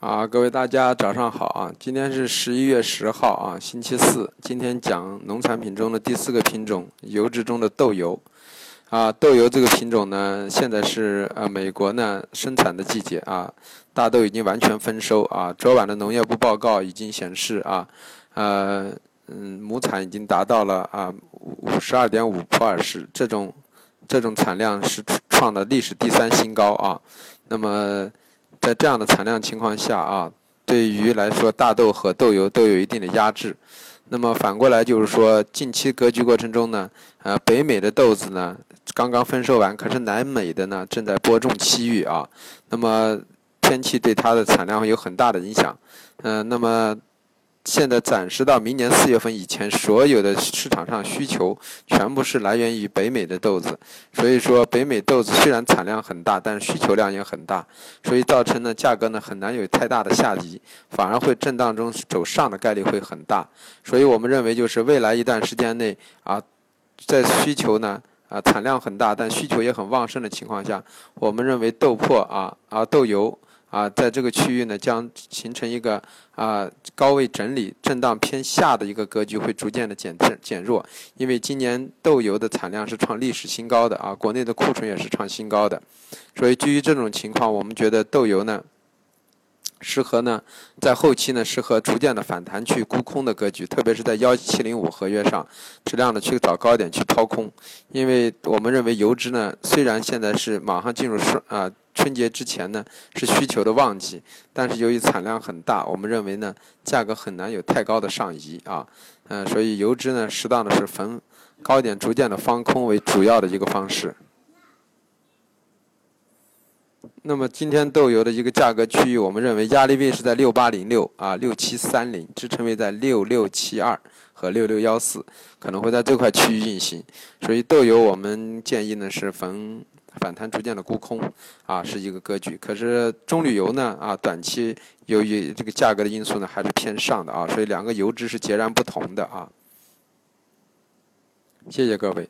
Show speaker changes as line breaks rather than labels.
啊，各位大家早上好啊！今天是十一月十号啊，星期四。今天讲农产品中的第四个品种，油脂中的豆油。啊，豆油这个品种呢，现在是呃美国呢生产的季节啊，大豆已经完全丰收啊。昨晚的农业部报告已经显示啊，呃嗯，亩产已经达到了啊五十二点五普尔什，这种这种产量是创了历史第三新高啊。那么。在这样的产量情况下啊，对于来说，大豆和豆油都有一定的压制。那么反过来就是说，近期格局过程中呢，呃，北美的豆子呢刚刚丰收完，可是南美的呢正在播种期域啊。那么天气对它的产量有很大的影响。嗯，那么。现在暂时到明年四月份以前，所有的市场上需求全部是来源于北美的豆子，所以说北美豆子虽然产量很大，但是需求量也很大，所以造成呢价格呢很难有太大的下移，反而会震荡中走上的概率会很大。所以我们认为就是未来一段时间内啊，在需求呢啊产量很大，但需求也很旺盛的情况下，我们认为豆粕啊啊豆油。啊，在这个区域呢，将形成一个啊高位整理、震荡偏下的一个格局，会逐渐的减减减弱。因为今年豆油的产量是创历史新高的啊，国内的库存也是创新高的，所以基于这种情况，我们觉得豆油呢。适合呢，在后期呢，适合逐渐的反弹去沽空的格局，特别是在幺七零五合约上，适量的去找高点去抛空，因为我们认为油脂呢，虽然现在是马上进入春啊春节之前呢是需求的旺季，但是由于产量很大，我们认为呢价格很难有太高的上移啊，嗯，所以油脂呢适当的是逢高点逐渐的放空为主要的一个方式。那么今天豆油的一个价格区域，我们认为压力位是在六八零六啊六七三零，支撑位在六六七二和六六幺四，可能会在这块区域运行。所以豆油我们建议呢是逢反弹逐渐的沽空啊是一个格局。可是中旅油呢啊短期由于这个价格的因素呢还是偏上的啊，所以两个油脂是截然不同的啊。谢谢各位。